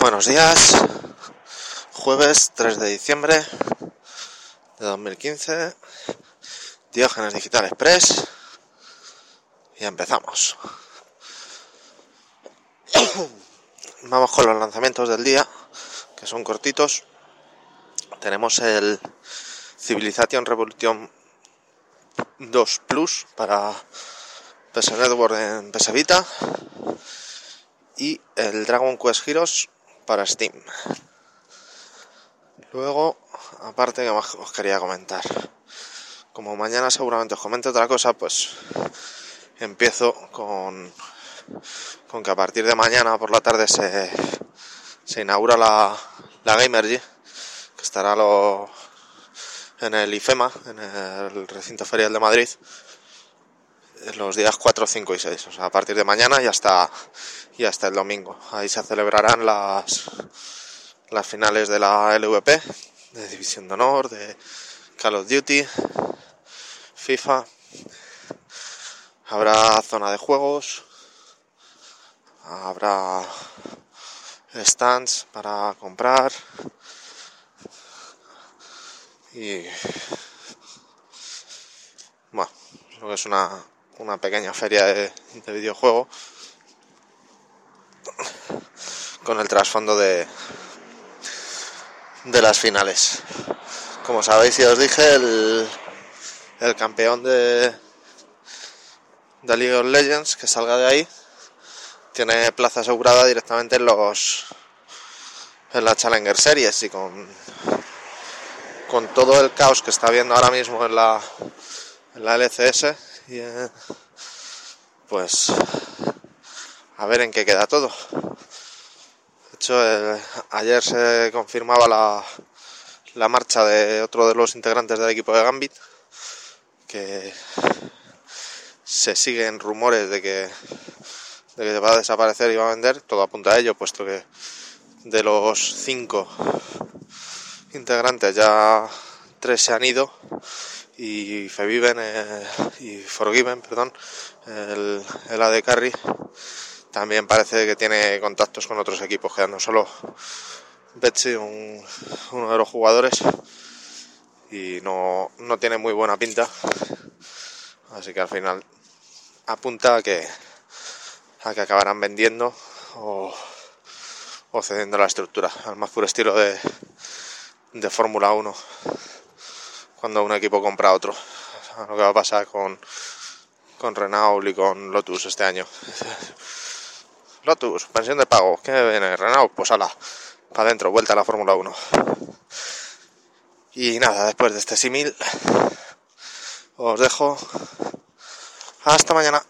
Buenos días, jueves 3 de diciembre de 2015, Diógenes Digital Express y empezamos. Vamos con los lanzamientos del día, que son cortitos. Tenemos el Civilization Revolution 2 Plus para PS Network en PS Vita y el Dragon Quest Heroes para Steam. Luego, aparte que más os quería comentar. Como mañana seguramente os comente otra cosa, pues empiezo con, que a partir de mañana por la tarde se, se inaugura la, la Gamergy, que estará en el IFEMA, en el recinto ferial de Madrid, los días 4, 5 y 6. O sea, a partir de mañana y hasta, y hasta el domingo. Ahí se celebrarán las, las finales de la LVP, de División de Honor, de Call of Duty, FIFA. Habrá zona de juegos, habrá stands para comprar y bueno, que es una, una pequeña feria de, de videojuegos con el trasfondo de, de las finales. Como sabéis y os dije, el, el campeón de, de League of Legends que salga de ahí tiene plaza asegurada directamente en los en la Challenger Series y con con todo el caos que está habiendo ahora mismo en la en la LCS y en, pues a ver en qué queda todo. El, ayer se confirmaba la, la marcha de otro de los integrantes del equipo de Gambit, que se siguen rumores de que, de que va a desaparecer y va a vender, todo apunta a ello, puesto que de los cinco integrantes ya tres se han ido y Feviven eh, y Forgiven, perdón, el, el AD Carry también parece que tiene contactos con otros equipos, quedando solo Betsy, un, uno de los jugadores, y no, no tiene muy buena pinta. Así que al final apunta a que, a que acabarán vendiendo o, o cediendo la estructura, al más puro estilo de, de Fórmula 1, cuando un equipo compra otro. O lo que va a pasar con, con Renault y con Lotus este año. Lotus, pensión de pago, ¿qué viene? Renault, pues ala, para adentro, vuelta a la Fórmula 1. Y nada, después de este símil, os dejo. Hasta mañana.